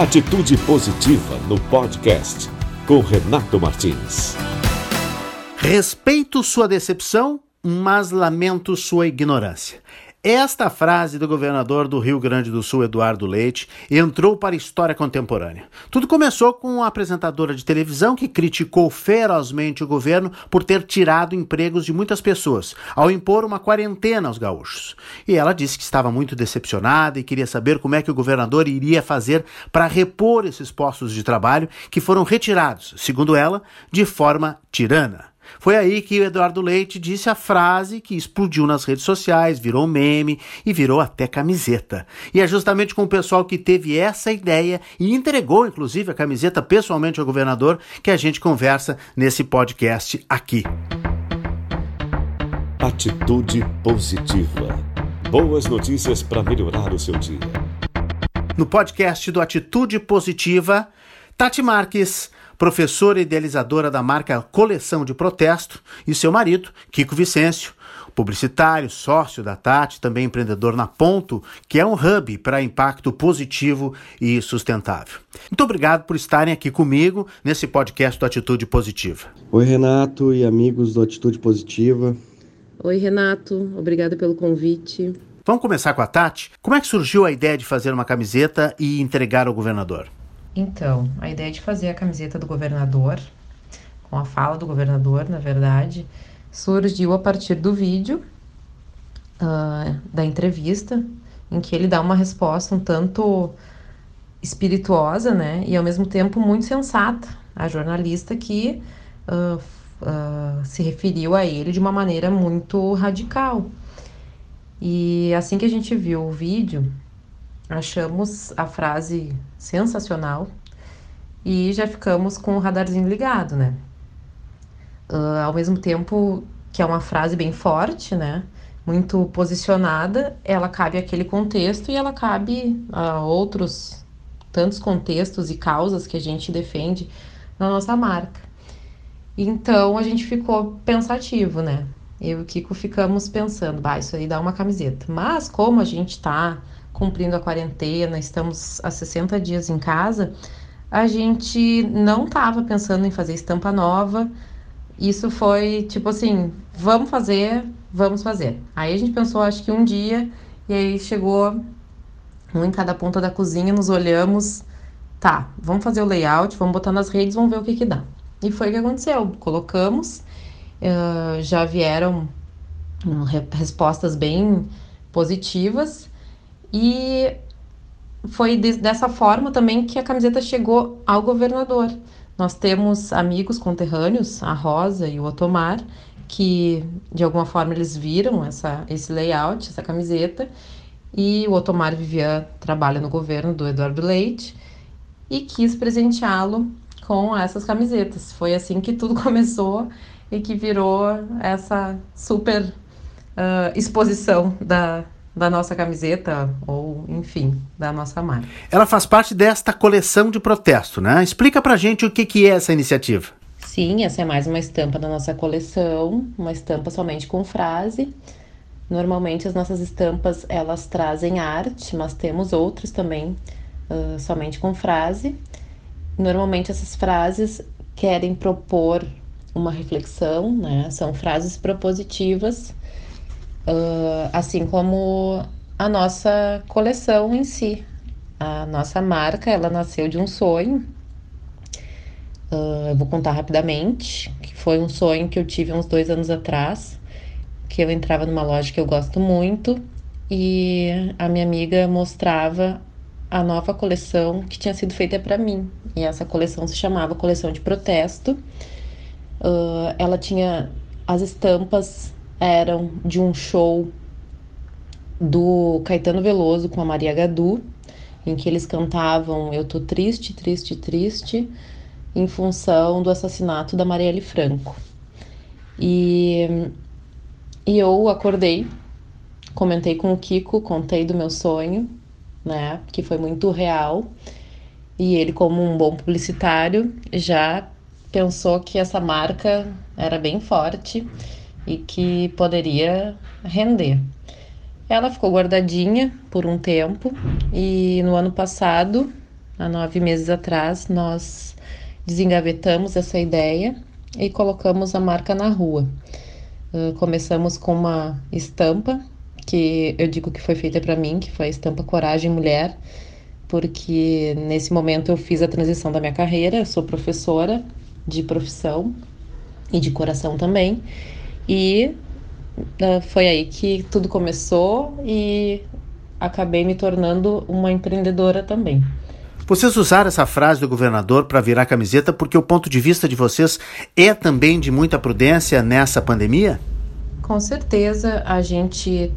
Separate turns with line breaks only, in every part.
Atitude Positiva no podcast com Renato Martins.
Respeito sua decepção, mas lamento sua ignorância. Esta frase do governador do Rio Grande do Sul, Eduardo Leite, entrou para a história contemporânea. Tudo começou com uma apresentadora de televisão que criticou ferozmente o governo por ter tirado empregos de muitas pessoas, ao impor uma quarentena aos gaúchos. E ela disse que estava muito decepcionada e queria saber como é que o governador iria fazer para repor esses postos de trabalho que foram retirados, segundo ela, de forma tirana. Foi aí que o Eduardo Leite disse a frase que explodiu nas redes sociais, virou meme e virou até camiseta. E é justamente com o pessoal que teve essa ideia e entregou, inclusive, a camiseta pessoalmente ao governador que a gente conversa nesse podcast aqui.
Atitude positiva. Boas notícias para melhorar o seu dia.
No podcast do Atitude Positiva, Tati Marques professora idealizadora da marca Coleção de Protesto, e seu marido, Kiko Vicêncio, publicitário, sócio da Tati, também empreendedor na Ponto, que é um hub para impacto positivo e sustentável. Muito obrigado por estarem aqui comigo nesse podcast do Atitude Positiva.
Oi, Renato e amigos do Atitude Positiva.
Oi, Renato. Obrigada pelo convite.
Vamos começar com a Tati? Como é que surgiu a ideia de fazer uma camiseta e entregar ao governador?
Então, a ideia de fazer a camiseta do governador, com a fala do governador, na verdade, surgiu a partir do vídeo uh, da entrevista, em que ele dá uma resposta um tanto espirituosa, né, e ao mesmo tempo muito sensata à jornalista que uh, uh, se referiu a ele de uma maneira muito radical. E assim que a gente viu o vídeo, achamos a frase sensacional e já ficamos com o radarzinho ligado, né? Uh, ao mesmo tempo que é uma frase bem forte, né? Muito posicionada, ela cabe àquele contexto e ela cabe a outros tantos contextos e causas que a gente defende na nossa marca. Então a gente ficou pensativo, né? Eu e o Kiko ficamos pensando, bah, isso aí dá uma camiseta. Mas como a gente tá cumprindo a quarentena, estamos há 60 dias em casa, a gente não estava pensando em fazer estampa nova. Isso foi tipo assim, vamos fazer, vamos fazer. Aí a gente pensou, acho que um dia, e aí chegou um em cada ponta da cozinha, nos olhamos, tá, vamos fazer o layout, vamos botar nas redes, vamos ver o que que dá. E foi o que aconteceu. Colocamos, já vieram um, respostas bem positivas e foi de, dessa forma também que a camiseta chegou ao governador. Nós temos amigos conterrâneos, a Rosa e o Otomar, que de alguma forma eles viram essa, esse layout, essa camiseta, e o Otomar Vivian trabalha no governo do Eduardo Leite e quis presenteá-lo com essas camisetas. Foi assim que tudo começou e que virou essa super uh, exposição da, da nossa camiseta ou, enfim, da nossa marca.
Ela faz parte desta coleção de protesto, né? Explica pra gente o que, que é essa iniciativa.
Sim, essa é mais uma estampa da nossa coleção, uma estampa somente com frase. Normalmente as nossas estampas elas trazem arte, mas temos outras também uh, somente com frase. Normalmente essas frases querem propor uma reflexão, né? São frases propositivas uh, assim como a nossa coleção em si. A nossa marca, ela nasceu de um sonho. Uh, eu vou contar rapidamente, que foi um sonho que eu tive uns dois anos atrás, que eu entrava numa loja que eu gosto muito e a minha amiga mostrava a nova coleção que tinha sido feita para mim. E essa coleção se chamava Coleção de Protesto. Uh, ela tinha as estampas eram de um show do Caetano Veloso com a Maria Gadu, em que eles cantavam Eu tô triste, triste, triste, em função do assassinato da Marielle Franco. E, e eu acordei, comentei com o Kiko, contei do meu sonho, né, que foi muito real. E ele, como um bom publicitário, já pensou que essa marca era bem forte e que poderia render. Ela ficou guardadinha por um tempo e no ano passado, há nove meses atrás, nós desengavetamos essa ideia e colocamos a marca na rua. Uh, começamos com uma estampa que eu digo que foi feita para mim, que foi a estampa Coragem Mulher, porque nesse momento eu fiz a transição da minha carreira, eu sou professora de profissão e de coração também, e uh, foi aí que tudo começou e acabei me tornando uma empreendedora também.
Vocês usaram essa frase do governador para virar camiseta porque o ponto de vista de vocês é também de muita prudência nessa pandemia?
Com certeza a gente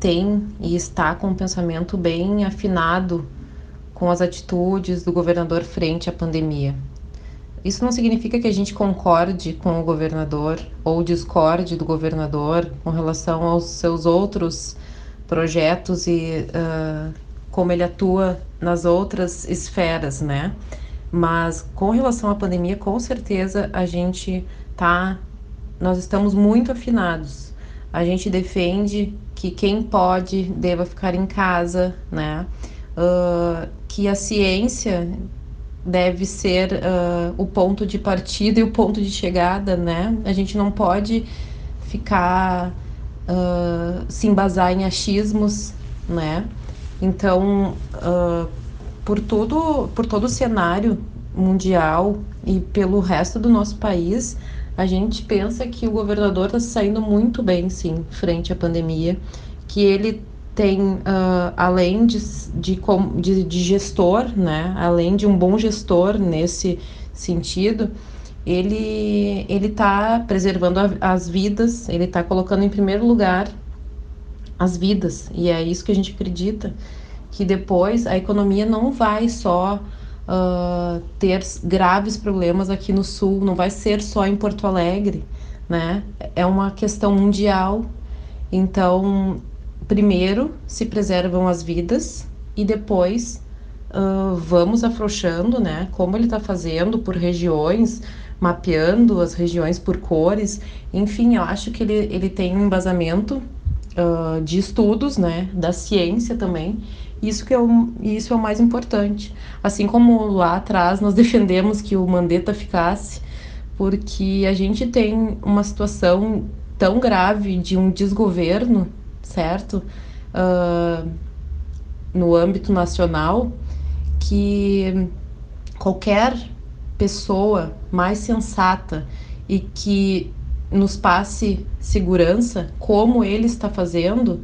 tem e está com um pensamento bem afinado com as atitudes do governador frente à pandemia. Isso não significa que a gente concorde com o governador ou discorde do governador com relação aos seus outros projetos e uh, como ele atua nas outras esferas, né? Mas com relação à pandemia, com certeza a gente tá, nós estamos muito afinados. A gente defende que quem pode deva ficar em casa, né? Uh, que a ciência deve ser uh, o ponto de partida e o ponto de chegada, né? A gente não pode ficar uh, se embasar em achismos, né? Então, uh, por todo por todo o cenário mundial e pelo resto do nosso país, a gente pensa que o governador está saindo muito bem, sim, frente à pandemia, que ele tem, uh, além de, de, de, de, gestor, né, além de um bom gestor nesse sentido, ele ele está preservando a, as vidas, ele está colocando em primeiro lugar as vidas, e é isso que a gente acredita, que depois a economia não vai só uh, ter graves problemas aqui no sul, não vai ser só em Porto Alegre, né? É uma questão mundial. Então, primeiro se preservam as vidas e depois uh, vamos afrouxando, né? Como ele está fazendo por regiões, mapeando as regiões por cores. Enfim, eu acho que ele, ele tem um embasamento uh, de estudos, né? Da ciência também isso que é o, isso é o mais importante. Assim como lá atrás nós defendemos que o Mandetta ficasse, porque a gente tem uma situação tão grave de um desgoverno, certo? Uh, no âmbito nacional, que qualquer pessoa mais sensata e que nos passe segurança, como ele está fazendo,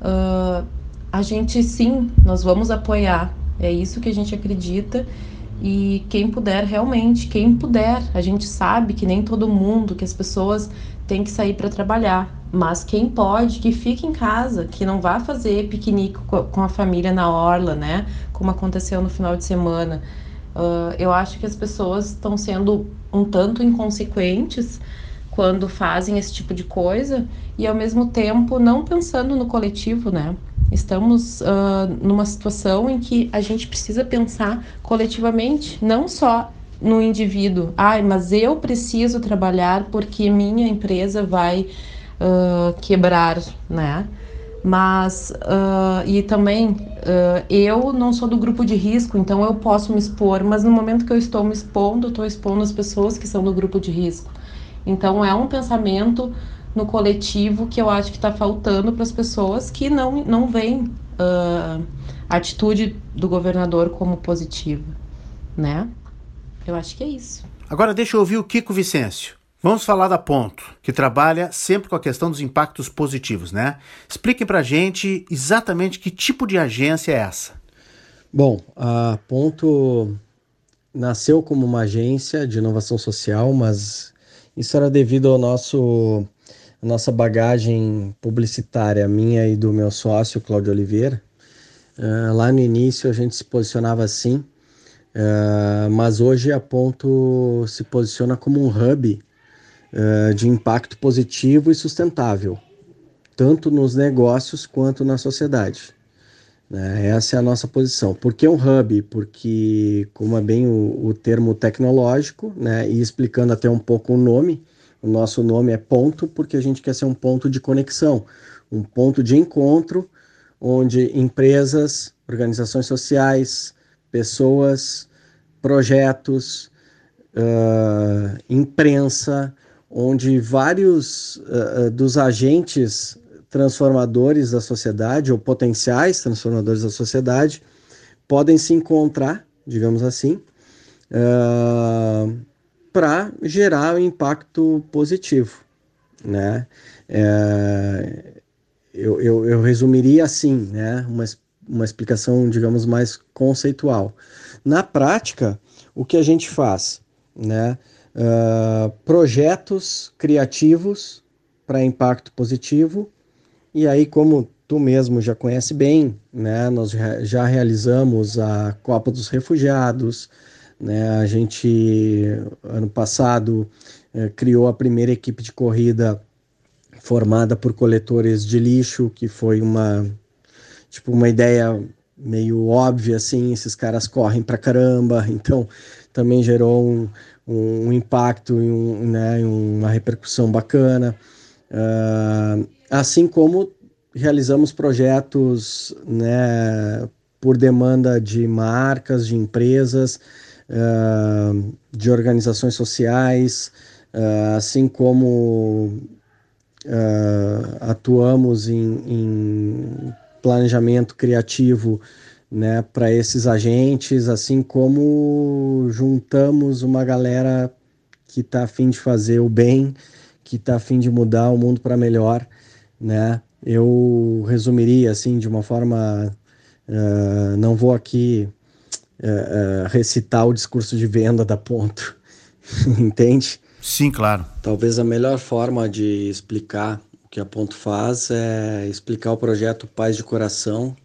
uh, a gente sim, nós vamos apoiar. É isso que a gente acredita. E quem puder, realmente, quem puder, a gente sabe que nem todo mundo, que as pessoas têm que sair para trabalhar. Mas quem pode, que fique em casa, que não vá fazer piquenique com a família na orla, né? Como aconteceu no final de semana. Uh, eu acho que as pessoas estão sendo um tanto inconsequentes quando fazem esse tipo de coisa e ao mesmo tempo não pensando no coletivo, né? Estamos uh, numa situação em que a gente precisa pensar coletivamente, não só no indivíduo. Ai, mas eu preciso trabalhar porque minha empresa vai uh, quebrar, né? Mas, uh, e também, eu não sou do grupo de risco, então eu posso me expor, mas no momento que eu estou me expondo, estou expondo as pessoas que são do grupo de risco. Então, é um pensamento no coletivo que eu acho que está faltando para as pessoas que não, não veem uh, a atitude do governador como positiva, né? Eu acho que é isso.
Agora deixa eu ouvir o Kiko Vicêncio. Vamos falar da Ponto, que trabalha sempre com a questão dos impactos positivos, né? Explique para gente exatamente que tipo de agência é essa.
Bom, a Ponto nasceu como uma agência de inovação social, mas isso era devido ao nosso nossa bagagem publicitária, minha e do meu sócio, Cláudio Oliveira. Uh, lá no início a gente se posicionava assim, uh, mas hoje a Ponto se posiciona como um hub uh, de impacto positivo e sustentável, tanto nos negócios quanto na sociedade. Né? Essa é a nossa posição. Por que um hub? Porque, como é bem o, o termo tecnológico, né? e explicando até um pouco o nome, o nosso nome é ponto porque a gente quer ser um ponto de conexão, um ponto de encontro onde empresas, organizações sociais, pessoas, projetos, uh, imprensa, onde vários uh, dos agentes transformadores da sociedade ou potenciais transformadores da sociedade podem se encontrar, digamos assim, uh, para gerar um impacto positivo, né? É, eu, eu, eu, resumiria assim, né? Uma, uma explicação, digamos, mais conceitual. Na prática, o que a gente faz, né? Uh, projetos criativos para impacto positivo. E aí, como tu mesmo já conhece bem, né? Nós já realizamos a Copa dos Refugiados, né? A gente ano passado eh, criou a primeira equipe de corrida formada por coletores de lixo, que foi uma tipo uma ideia meio óbvia assim, esses caras correm pra caramba, então também gerou um, um, impacto e um, né, uma repercussão bacana. Uh, assim como realizamos projetos né, por demanda de marcas, de empresas, uh, de organizações sociais, uh, assim como atuamos em, em planejamento criativo né, para esses agentes, assim como juntamos uma galera que está afim de fazer o bem, que está afim de mudar o mundo para melhor, né? Eu resumiria assim de uma forma, uh, não vou aqui uh, uh, recitar o discurso de venda da Ponto, entende?
Sim, claro.
Talvez a melhor forma de explicar o que a Ponto faz é explicar o projeto Paz de Coração,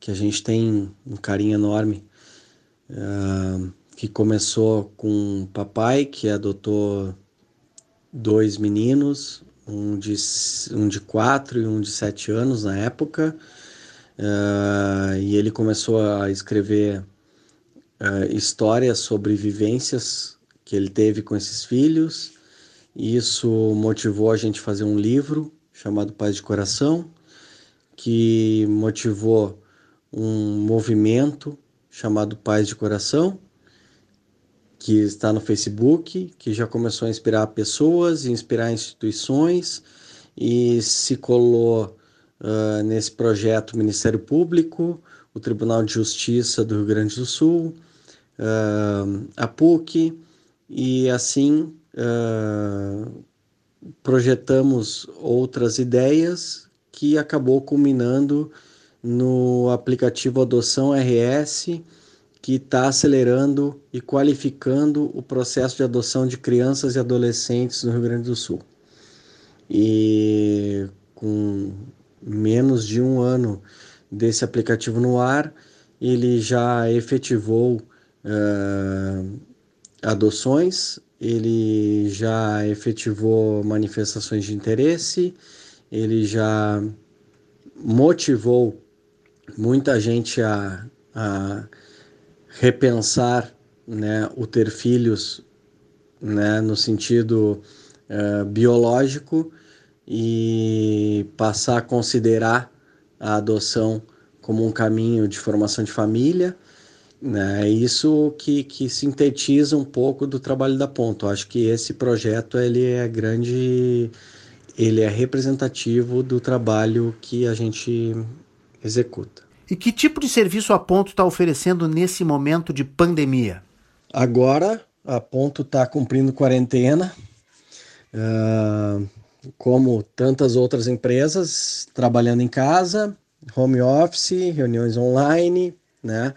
que a gente tem um carinho enorme, uh, que começou com o papai, que adotou dois meninos, um de, um de quatro e um de sete anos na época, uh, e ele começou a escrever uh, histórias sobre vivências que ele teve com esses filhos, e isso motivou a gente a fazer um livro chamado Paz de Coração, que motivou um movimento chamado Paz de Coração, que está no Facebook, que já começou a inspirar pessoas, inspirar instituições e se colou uh, nesse projeto Ministério Público, o Tribunal de Justiça do Rio Grande do Sul, uh, a PUC, e assim uh, projetamos outras ideias que acabou culminando no aplicativo Adoção RS, que está acelerando e qualificando o processo de adoção de crianças e adolescentes no Rio Grande do Sul. E com menos de um ano desse aplicativo no ar, ele já efetivou uh, adoções, ele já efetivou manifestações de interesse, ele já motivou muita gente a, a repensar né, o ter filhos né, no sentido uh, biológico e passar a considerar a adoção como um caminho de formação de família. Né, isso que, que sintetiza um pouco do trabalho da Ponto. Acho que esse projeto ele é grande, ele é representativo do trabalho que a gente executa.
E que tipo de serviço a Ponto está oferecendo nesse momento de pandemia?
Agora, a Ponto está cumprindo quarentena, uh, como tantas outras empresas, trabalhando em casa, home office, reuniões online, né?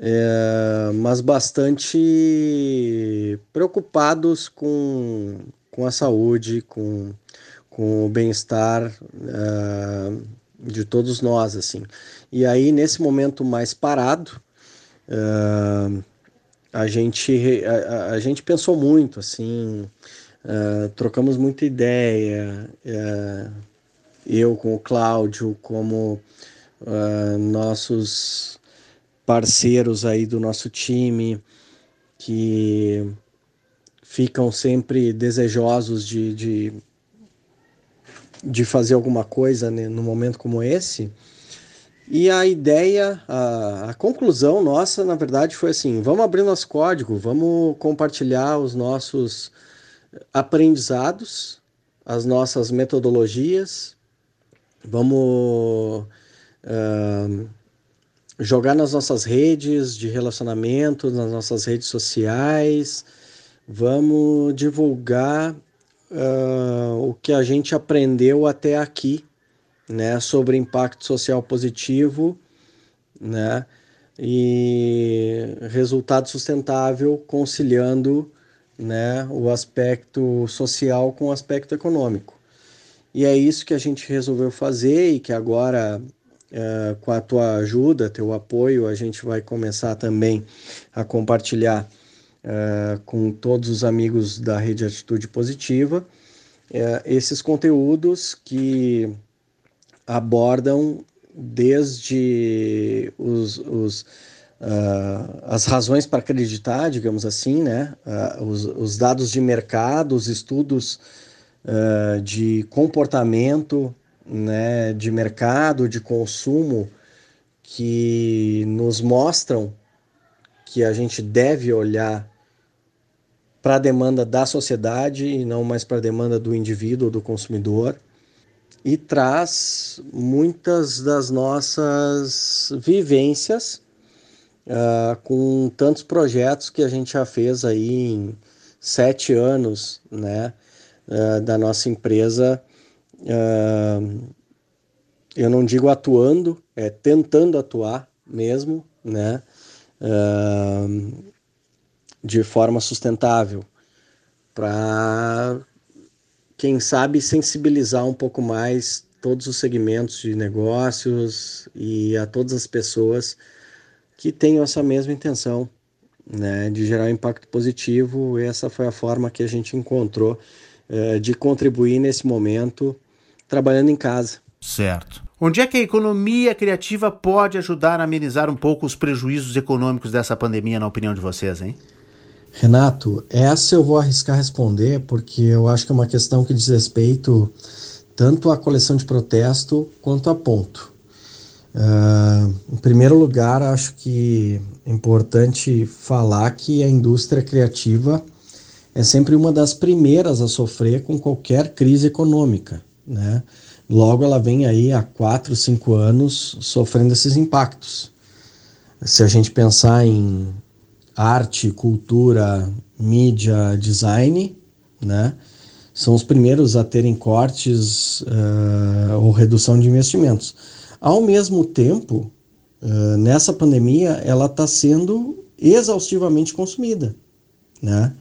É, mas bastante preocupados com, com a saúde, com, com o bem-estar uh, de todos nós, assim. E aí, nesse momento mais parado, uh, a, gente, a, a, gente pensou muito, assim, uh, trocamos muita ideia, uh, eu com o Cláudio, como nossos parceiros aí do nosso time, que ficam sempre desejosos de, de de fazer alguma coisa né, no momento como esse, E a ideia, a, a, conclusão nossa, na verdade, foi assim: vamos abrir nosso código, vamos compartilhar os nossos aprendizados, as nossas metodologias, vamos uh, jogar nas nossas redes de relacionamento, nas nossas redes sociais, vamos divulgar uh, o que a gente aprendeu até aqui né, sobre impacto social positivo, né, e resultado sustentável conciliando, né, o aspecto social com o aspecto econômico. E é isso que a gente resolveu fazer e que agora, uh, com a tua ajuda, teu apoio, a gente vai começar também a compartilhar uh, com todos os amigos da Rede Atitude Positiva uh, esses conteúdos que abordam desde os, os uh, as razões para acreditar, digamos assim, né? Uh, os, os, dados de mercado, os estudos uh, de comportamento, né? De mercado, de consumo, que nos mostram que a gente deve olhar para a demanda da sociedade e não mais para a demanda do indivíduo ou do consumidor e traz muitas das nossas vivências uh, com tantos projetos que a gente já fez aí em sete anos, né, uh, da nossa empresa. Uh, eu não digo atuando, é tentando atuar mesmo, né, de forma sustentável para quem sabe sensibilizar um pouco mais todos os segmentos de negócios e a todas as pessoas que tenham essa mesma intenção, né, de gerar um impacto positivo. Essa foi a forma que a gente encontrou eh, de contribuir nesse momento trabalhando em casa.
Certo. Onde é que a economia criativa pode ajudar a amenizar um pouco os prejuízos econômicos dessa pandemia, na opinião de vocês, hein?
Renato, essa eu vou arriscar responder porque eu acho que é uma questão que diz respeito tanto à coleção de protesto quanto a ponto. Uh, em primeiro lugar, acho que é importante falar que a indústria criativa é sempre uma das primeiras a sofrer com qualquer crise econômica. Né? Logo, ela vem aí há quatro, cinco anos sofrendo esses impactos. Se a gente pensar em arte, cultura, mídia, design, né? São os primeiros a terem cortes uh, ou redução de investimentos. Ao mesmo tempo, uh, nessa pandemia, ela está sendo exaustivamente consumida, né?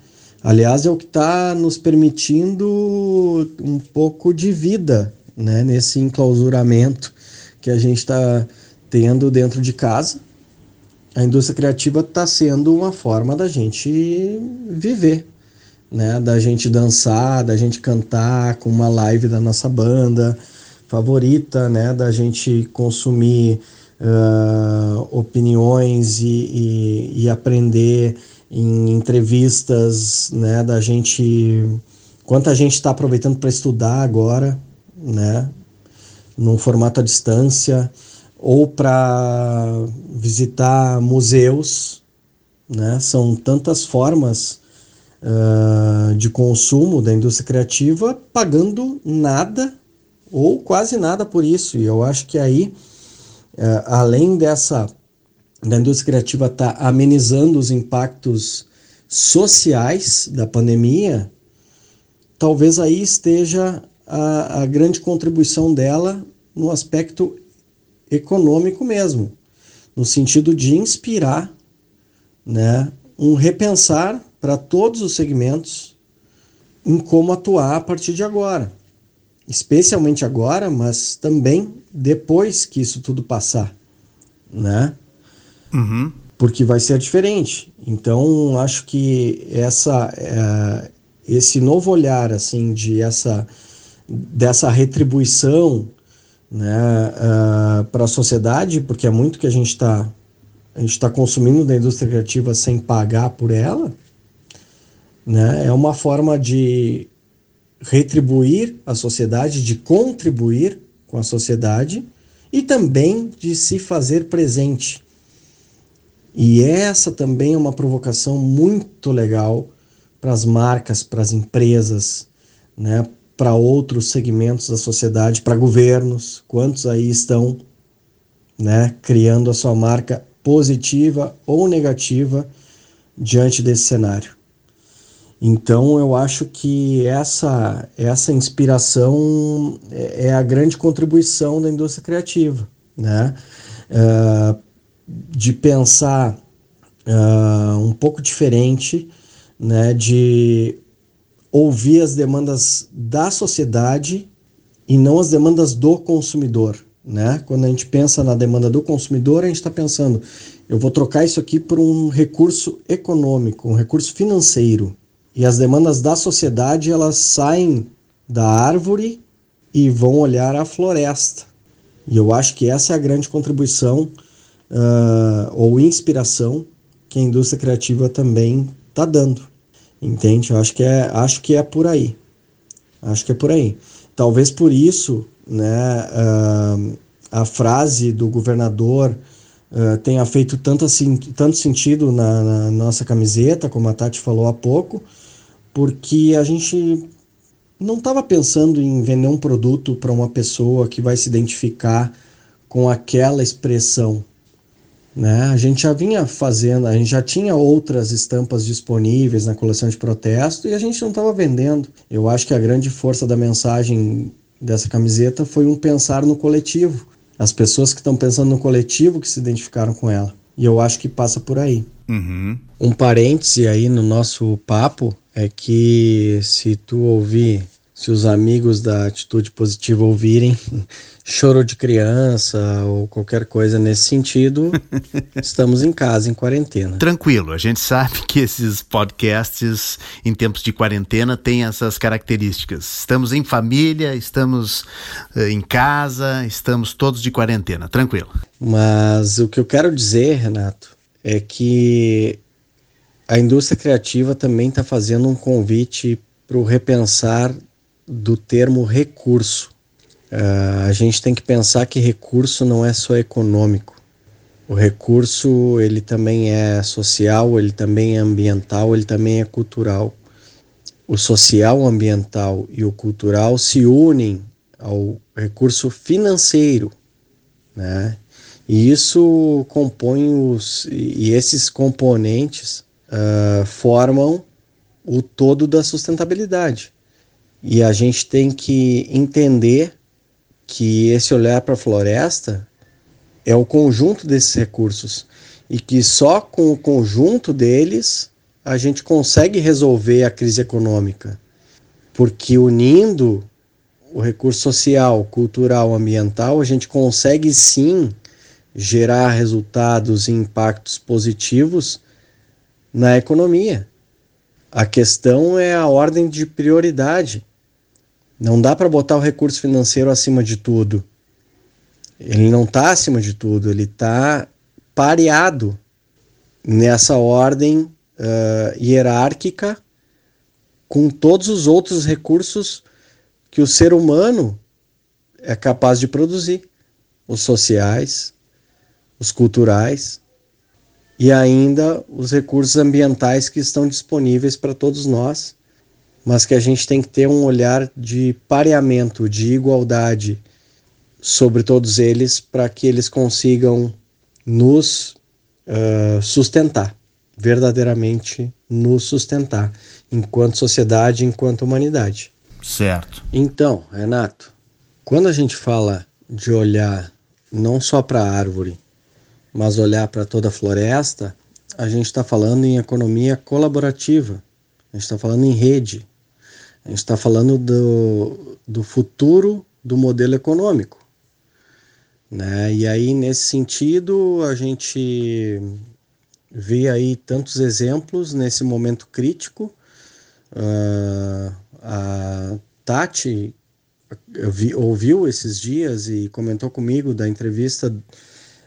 Aliás, é o que está nos permitindo um pouco de vida, né? Nesse enclausuramento que a gente está tendo dentro de casa, a indústria criativa está sendo uma forma da gente viver, né? Da gente dançar, da gente cantar com uma live da nossa banda favorita, né? Da gente consumir uh, opiniões e, e, e, aprender em entrevistas, né? Da gente quanta gente está aproveitando para estudar agora, né? Num formato à distância ou para visitar museus, né? São tantas formas uh, de consumo da indústria criativa pagando nada ou quase nada por isso. E eu acho que aí, uh, além dessa da indústria criativa estar tá amenizando os impactos sociais da pandemia, talvez aí esteja a, a grande contribuição dela no aspecto econômico mesmo, no sentido de inspirar né, um repensar para todos os segmentos em como atuar a partir de agora. Especialmente agora, mas também depois que isso tudo passar, né?
Uhum.
Porque vai ser diferente. Então, acho que essa, é, esse novo olhar, assim, de essa, dessa retribuição né, uh, para a sociedade, porque é muito que a gente está a gente está consumindo da indústria criativa sem pagar por ela, né? É uma forma de retribuir a sociedade, de contribuir com a sociedade e também de se fazer presente. E essa também é uma provocação muito legal para as marcas, para as empresas, né, para outros segmentos da sociedade, para governos, quantos aí estão né, criando a sua marca positiva ou negativa diante desse cenário. Então eu acho que essa, essa inspiração é, é a grande contribuição da indústria criativa, né? Uh, de pensar uh, um pouco diferente, né? De ouvir as demandas da sociedade e não as demandas do consumidor, né? Quando a gente pensa na demanda do consumidor, a gente está pensando, eu vou trocar isso aqui por um recurso econômico, um recurso financeiro, e as demandas da sociedade elas saem da árvore e vão olhar a floresta. E eu acho que essa é a grande contribuição uh, ou inspiração que a indústria criativa também está dando. Entende? Eu acho que é, acho que é por aí. Acho que é por aí. Talvez por isso, né, uh, a frase do governador uh, tenha feito tanto, assim, tanto sentido na, na nossa camiseta, como a Tati falou há pouco, porque a gente não estava pensando em vender um produto para uma pessoa que vai se identificar com aquela expressão. Né? A gente já vinha fazendo, a gente já tinha outras estampas disponíveis na coleção de protesto e a gente não estava vendendo. Eu acho que a grande força da mensagem dessa camiseta foi um pensar no coletivo. As pessoas que estão pensando no coletivo que se identificaram com ela. E eu acho que passa por aí.
Uhum.
Um parêntese aí no nosso papo é que se tu ouvir, se os amigos da atitude positiva ouvirem choro de criança ou qualquer coisa nesse sentido, estamos em casa, em quarentena.
Tranquilo, a gente sabe que esses podcasts em tempos de quarentena têm essas características. Estamos em família, estamos uh, em casa, estamos todos de quarentena, tranquilo.
Mas o que eu quero dizer, Renato, é que a indústria criativa também está fazendo um convite para o repensar do termo recurso. Uh, a gente tem que pensar que recurso não é só econômico. O recurso ele também é social, ele também é ambiental, ele também é cultural. O social, ambiental e o cultural se unem ao recurso financeiro, né? E isso compõe os e esses componentes uh, formam o todo da sustentabilidade. E a gente tem que entender que esse olhar para a floresta é o conjunto desses recursos e que só com o conjunto deles a gente consegue resolver a crise econômica. Porque unindo o recurso social, cultural, ambiental, a gente consegue sim gerar resultados e impactos positivos na economia. A questão é a ordem de prioridade. Não dá para botar o recurso financeiro acima de tudo. Ele não está acima de tudo, ele está pareado nessa ordem uh, hierárquica com todos os outros recursos que o ser humano é capaz de produzir: os sociais, os culturais, e ainda os recursos ambientais que estão disponíveis para todos nós, mas que a gente tem que ter um olhar de pareamento, de igualdade sobre todos eles para que eles consigam nos uh, sustentar, verdadeiramente nos sustentar, enquanto sociedade, enquanto humanidade.
Certo.
Então, Renato, quando a gente fala de olhar não só para a árvore, mas olhar para toda a floresta, a gente está falando em economia colaborativa, a gente está falando em rede, a gente está falando do, do futuro do modelo econômico. Né? E aí, nesse sentido, a gente vê aí tantos exemplos nesse momento crítico. Uh, a Tati vi, ouviu esses dias e comentou comigo da entrevista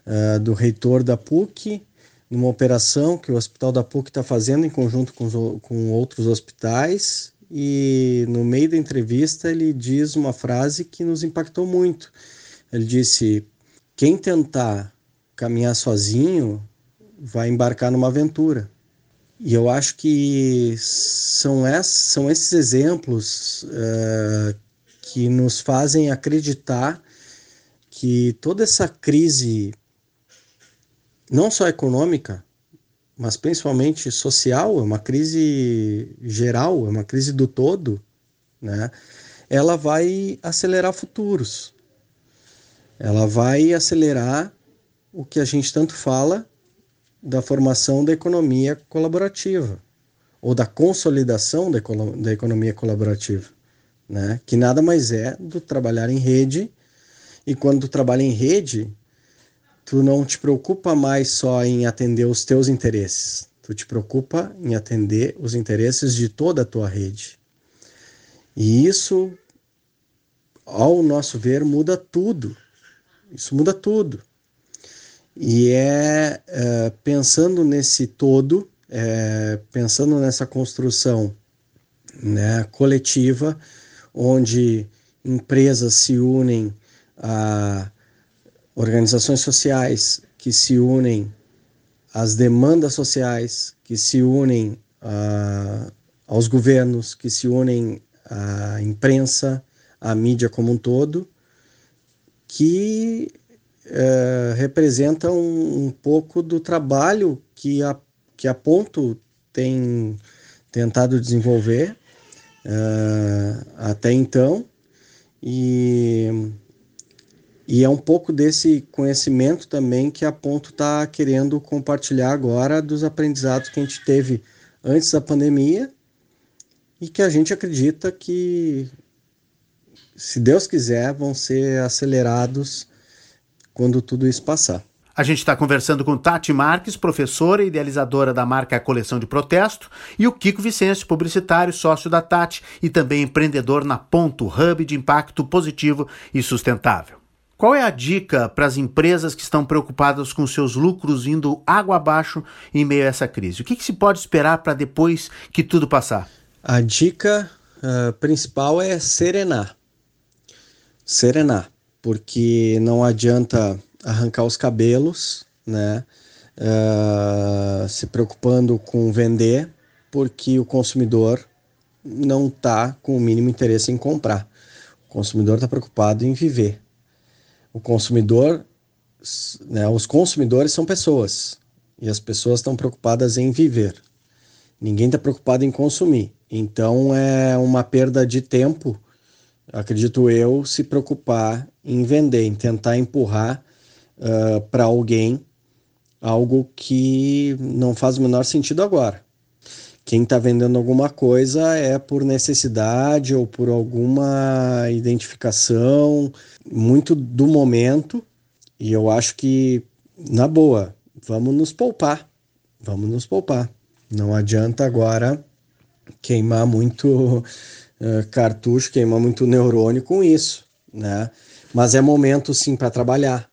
uh, do reitor da PUC, numa operação que o hospital da PUC está fazendo em conjunto com, com outros hospitais. E no meio da entrevista ele diz uma frase que nos impactou muito. Ele disse: quem tentar caminhar sozinho vai embarcar numa aventura. E eu acho que são, esses, são esses exemplos uh, que nos fazem acreditar que toda essa crise, não só econômica, mas principalmente social, é uma crise geral, é uma crise do todo, né? ela vai acelerar futuros. Ela vai acelerar o que a gente tanto fala da formação da economia colaborativa ou da consolidação da, da economia colaborativa, né? que nada mais é do trabalhar em rede. E quando trabalha em rede, tu não te preocupa mais só em atender os teus interesses, tu te preocupa em atender os interesses de toda a tua rede. E isso, ao nosso ver, muda tudo. Isso muda tudo. E é, é pensando nesse todo, é, pensando nessa construção né, coletiva, onde empresas se unem a organizações sociais que se unem às demandas sociais, que se unem a, aos governos, que se unem à imprensa, à mídia como um todo, que é, representa um, um, pouco do trabalho que a, que a Ponto tem tentado desenvolver é, até então. E, e é um pouco desse conhecimento também que a Ponto está querendo compartilhar agora dos aprendizados que a gente teve antes da pandemia e que a gente acredita que, se Deus quiser, vão ser acelerados quando tudo isso passar.
A gente está conversando com Tati Marques, professora e idealizadora da marca Coleção de Protesto, e o Kiko Vicente, publicitário, sócio da Tati e também empreendedor na Ponto Hub de impacto positivo e sustentável. Qual é a dica para as empresas que estão preocupadas com seus lucros indo água abaixo em meio a essa crise? O que, que se pode esperar para depois que tudo passar?
A dica uh, principal é serenar. Serenar porque não adianta arrancar os cabelos, né? Uh, se preocupando com vender, porque o consumidor não está com o mínimo interesse em comprar. O consumidor está preocupado em viver. O consumidor, né, os consumidores são pessoas e as pessoas estão preocupadas em viver. Ninguém está preocupado em consumir. Então é uma perda de tempo acredito eu, se preocupar em vender, em tentar empurrar uh, para alguém algo que não faz o menor sentido agora. Quem está vendendo alguma coisa é por necessidade ou por alguma identificação, muito do momento, e eu acho que, na boa, vamos nos poupar. Vamos nos poupar. Não adianta agora queimar muito uh, cartucho, queima muito neurônio com isso, né? Mas é momento sim para trabalhar.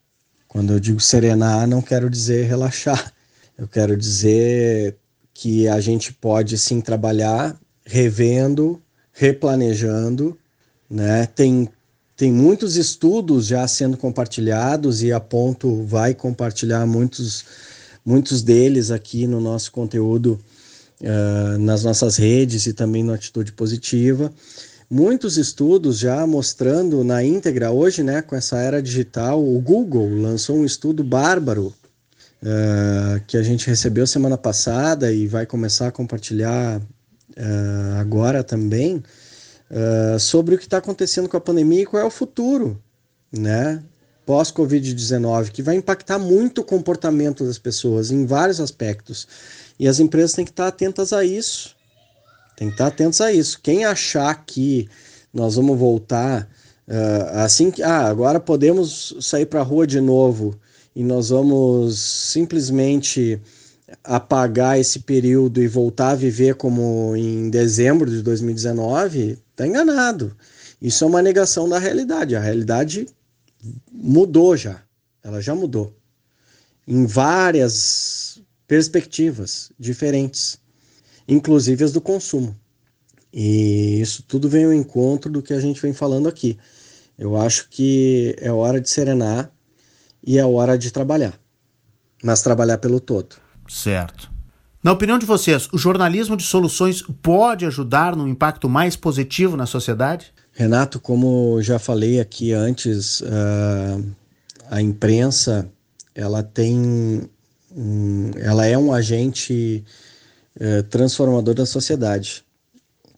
Quando eu digo serenar, não quero dizer relaxar. Eu quero dizer que a gente pode sim trabalhar revendo, replanejando, né? Tem tem muitos estudos já sendo compartilhados e a Ponto vai compartilhar muitos muitos deles aqui no nosso conteúdo uh, nas nossas redes e também no Atitude Positiva. Muitos estudos já mostrando na íntegra, hoje, né, com essa era digital, o Google lançou um estudo bárbaro uh, que a gente recebeu semana passada e vai começar a compartilhar uh, agora também, sobre o que está acontecendo com a pandemia e qual é o futuro, né? Pós-Covid-19, que vai impactar muito o comportamento das pessoas em vários aspectos. E as empresas têm que estar atentas a isso. Tem que estar atentos a isso. Quem achar que nós vamos voltar uh, assim que ah, agora podemos sair para a rua de novo e nós vamos simplesmente apagar esse período e voltar a viver como em dezembro de 2019, está enganado. Isso é uma negação da realidade. A realidade mudou já. Ela já mudou. Em várias perspectivas diferentes, inclusive as do consumo. E isso tudo vem ao encontro do que a gente vem falando aqui. Eu acho que é hora de serenar e é hora de trabalhar. Mas trabalhar pelo todo.
Certo. Na opinião de vocês, o jornalismo de soluções pode ajudar num impacto mais positivo na sociedade?
Renato, como já falei aqui antes, uh, a imprensa ela tem, um, ela é um agente uh, transformador da sociedade,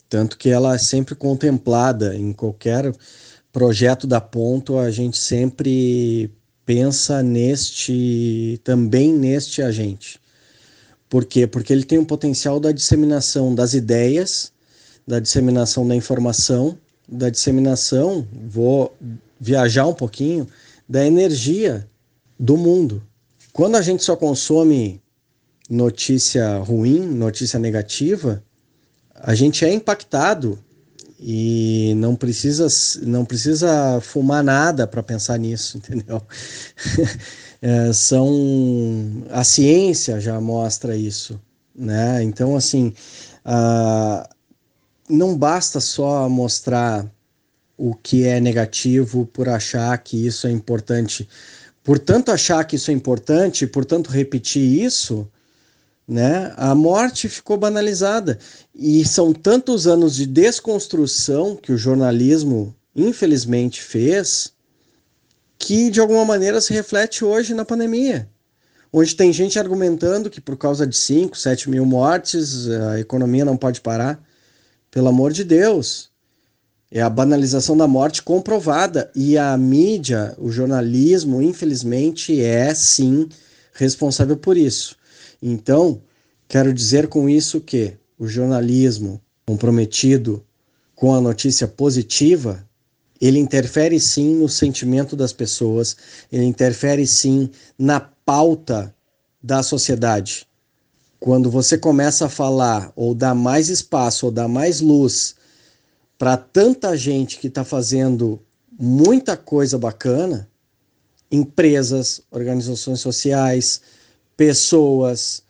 tanto que ela é sempre contemplada em qualquer projeto da Ponto, a gente sempre pensa neste também neste agente. Por quê? Porque ele tem o potencial da disseminação das ideias, da disseminação da informação, da disseminação, vou viajar um pouquinho, da energia do mundo. Quando a gente só consome notícia ruim, notícia negativa, a gente é impactado e não precisa não precisa fumar nada para pensar nisso, entendeu? é, são a ciência já mostra isso, né? Então assim, não basta só mostrar o que é negativo por achar que isso é importante. Portanto, achar que isso é importante, portanto repetir isso, né? A morte ficou banalizada e são tantos anos de desconstrução que o jornalismo infelizmente fez que de alguma maneira se reflete hoje na pandemia, onde tem gente argumentando que por causa de 5, 7 mil mortes a economia não pode parar. Pelo amor de Deus, é a banalização da morte comprovada e a mídia, o jornalismo, infelizmente, é sim responsável por isso. Então, quero dizer com isso que o jornalismo comprometido com a notícia positiva, ele interfere sim no sentimento das pessoas, ele interfere sim na pauta da sociedade. Quando você começa a falar ou dar mais espaço ou dar mais luz para tanta gente que está fazendo muita coisa bacana, empresas, organizações sociais, pessoas,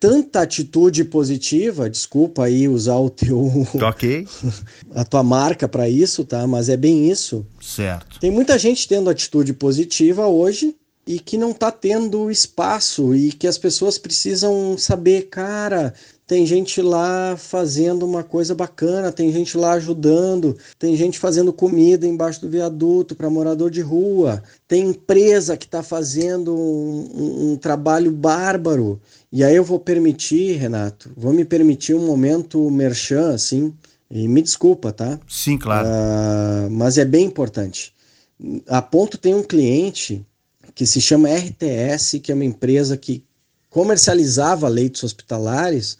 tanta atitude positiva, desculpa aí usar o teu
OK.
a tua marca para isso, tá? Mas é bem isso.
Certo.
Tem muita gente tendo atitude positiva hoje e que não está tendo espaço e que as pessoas precisam saber, cara, tem gente lá fazendo uma coisa bacana, tem gente lá ajudando, tem gente fazendo comida embaixo do viaduto para morador de rua, tem empresa que está fazendo um, um, um, trabalho bárbaro. E aí eu vou permitir, Renato, vou me permitir um momento merchan, assim, e me desculpa, tá?
Sim, claro.
Uh, mas é bem importante. A Ponto tem um cliente que se chama RTS, que é uma empresa que comercializava leitos hospitalares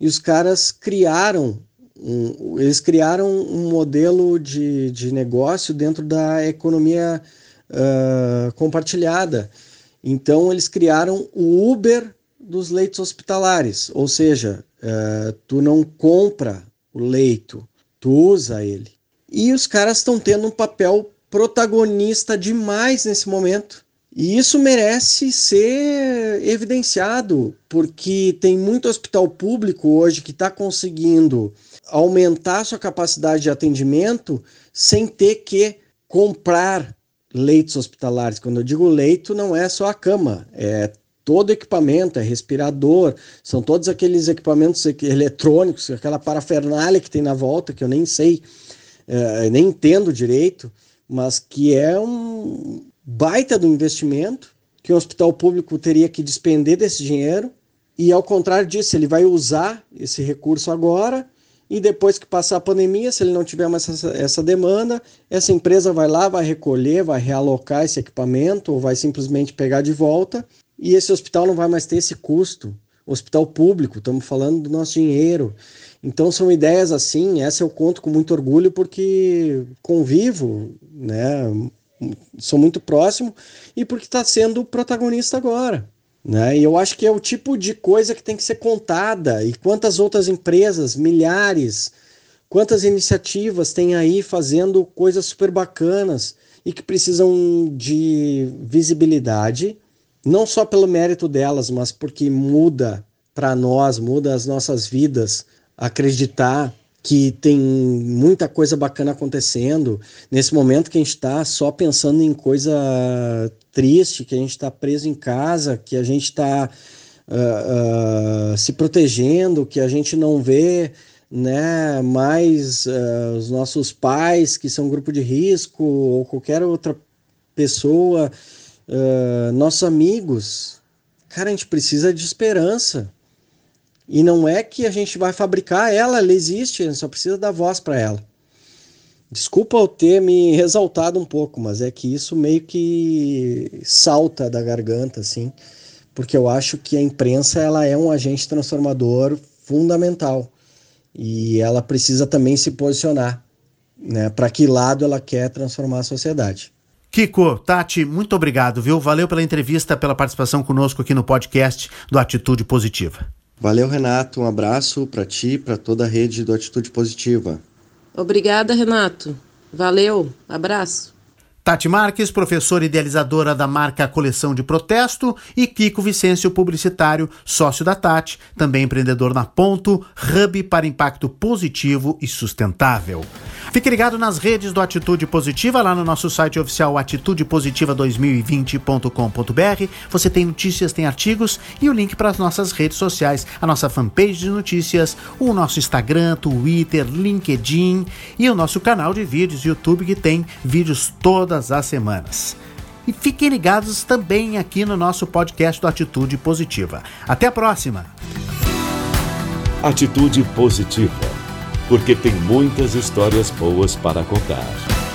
e os caras criaram um, eles criaram um modelo de, de negócio dentro da economia uh, compartilhada. Então eles criaram o Uber dos leitos hospitalares, ou seja, uh, tu não compra o leito, tu usa ele. E os caras estão tendo um papel protagonista demais nesse momento. E isso merece ser evidenciado, porque tem muito hospital público hoje que está conseguindo aumentar sua capacidade de atendimento sem ter que comprar leitos hospitalares. Quando eu digo leito, não é só a cama, é todo equipamento, é respirador, são todos aqueles equipamentos eletrônicos, aquela parafernália que tem na volta, que eu nem sei, é, nem entendo direito, mas que é um, baita do investimento que o hospital público teria que despender desse dinheiro e ao contrário disso, ele vai usar esse recurso agora e depois que passar a pandemia, se ele não tiver mais essa, essa demanda, essa empresa vai lá, vai recolher, vai realocar esse equipamento ou vai simplesmente pegar de volta e esse hospital não vai mais ter esse custo. Hospital público, estamos falando do nosso dinheiro. Então são ideias assim, essa eu conto com muito orgulho porque convivo, né, sou muito próximo e porque está sendo protagonista agora. Né? E eu acho que é o tipo de coisa que tem que ser contada. E quantas outras empresas, milhares, quantas iniciativas tem aí fazendo coisas super bacanas e que precisam de visibilidade, não só pelo mérito delas, mas porque muda para nós, muda as nossas vidas, acreditar que tem muita coisa bacana acontecendo. Nesse momento que a gente está só pensando em coisa triste, que a gente está preso em casa, que a gente está uh, uh, se protegendo, que a gente não vê né, mais uh, os nossos pais, que são grupo de risco, ou qualquer outra pessoa, nossos amigos. Cara, a gente precisa de esperança. E não é que a gente vai fabricar ela, ela existe, a gente só precisa dar voz para ela. Desculpa eu ter me exaltado um pouco, mas é que isso meio que salta da garganta, assim, porque eu acho que a imprensa ela é um agente transformador fundamental e ela precisa também se posicionar, né? Para que lado ela quer transformar a sociedade.
Kiko, Tati, muito obrigado, viu? Valeu pela entrevista, pela participação conosco aqui no podcast do Atitude Positiva.
Valeu, Renato. Um abraço para ti, para toda a rede do Atitude Positiva.
Obrigada, Renato. Valeu. Abraço.
Tati Marques, professora idealizadora da marca Coleção de Protesto, e Kiko Vicêncio, publicitário, sócio da Tati, também empreendedor na Ponto, hub para impacto positivo e sustentável. Fique ligado nas redes do Atitude Positiva, lá no nosso site oficial atitudepositiva2020.com.br. Você tem notícias, tem artigos e o link para as nossas redes sociais, a nossa fanpage de notícias, o nosso Instagram, Twitter, LinkedIn e o nosso canal de vídeos YouTube que tem vídeos todas as semanas. E fiquem ligados também aqui no nosso podcast do Atitude Positiva. Até a próxima!
Atitude Positiva porque tem muitas histórias boas para contar.